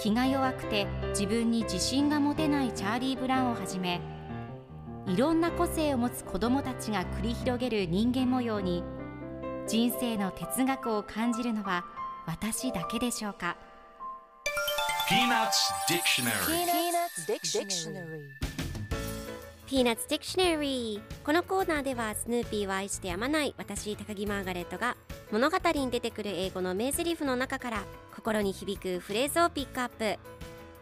気が弱くて自分に自信が持てないチャーリー・ブラウンをはじめいろんな個性を持つ子どもたちが繰り広げる人間模様に人生の哲学を感じるのは私だけでしょうか？Peanuts Dictionary Peanuts Dictionary. Peanuts Dictionary このコーナーコーナーではスヌーピーを愛してやまない私高木マーガレットが物語に出てくる英語の名台詞の中から心に響くフレーズをピックアップ。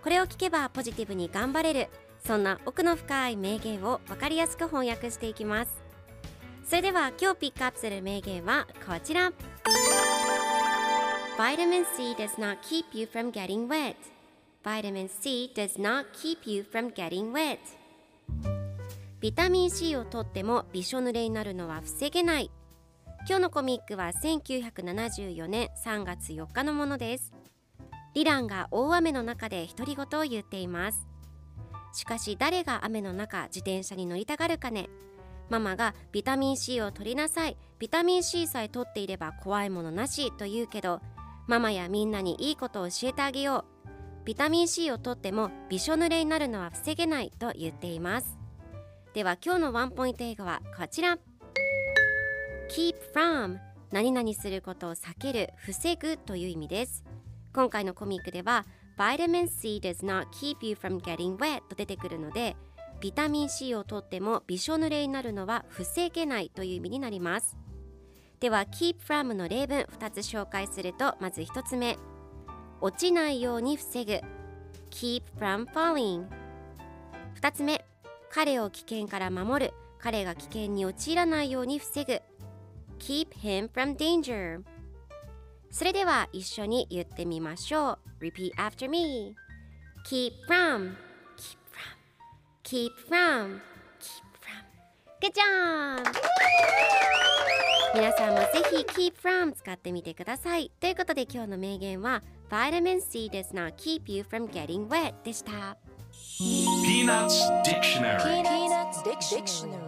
これを聞けばポジティブに頑張れるそんな奥の深い名言を分かりやすく翻訳していきます。それでは今日ピックアップする名言はこちら。Vitamin C does not keep you from getting wet. Vitamin C does not keep you from getting wet. ビタミン C を取ってもびしょ濡れになるのは防げない。今日のコミックは1974年3月4日のものです。リランが大雨の中で独り言を言っています。しかし誰が雨の中自転車に乗りたがるかね。ママがビタミン C を取りなさい。ビタミン C さえ取っていれば怖いものなしと言うけどママやみんなにいいことを教えてあげよう。ビタミン C を取ってもびしょ濡れになるのは防げないと言っています。では今日のワンポイント英語はこちら。Keep from 何々することを避ける防ぐという意味です。今回のコミックでは Vitamin C does not keep you from getting wet と出てくるのでビタミン C を取ってもびしょ濡れになるのは防げないという意味になります。では keep from の例文2つ紹介するとまず1つ目。落ちないように防ぐ。keep from falling 2つ目。彼を危険から守る。彼が危険に陥らないように防ぐ。Keep him from danger それでは一緒に言ってみましょう repeat after me keep from keep from keep from keep from good job 皆さんもぜひ keep from 使ってみてくださいということで今日の名言は Vitamin C does not keep you from getting wet でした Peanuts Dictionary Peanuts Dictionary.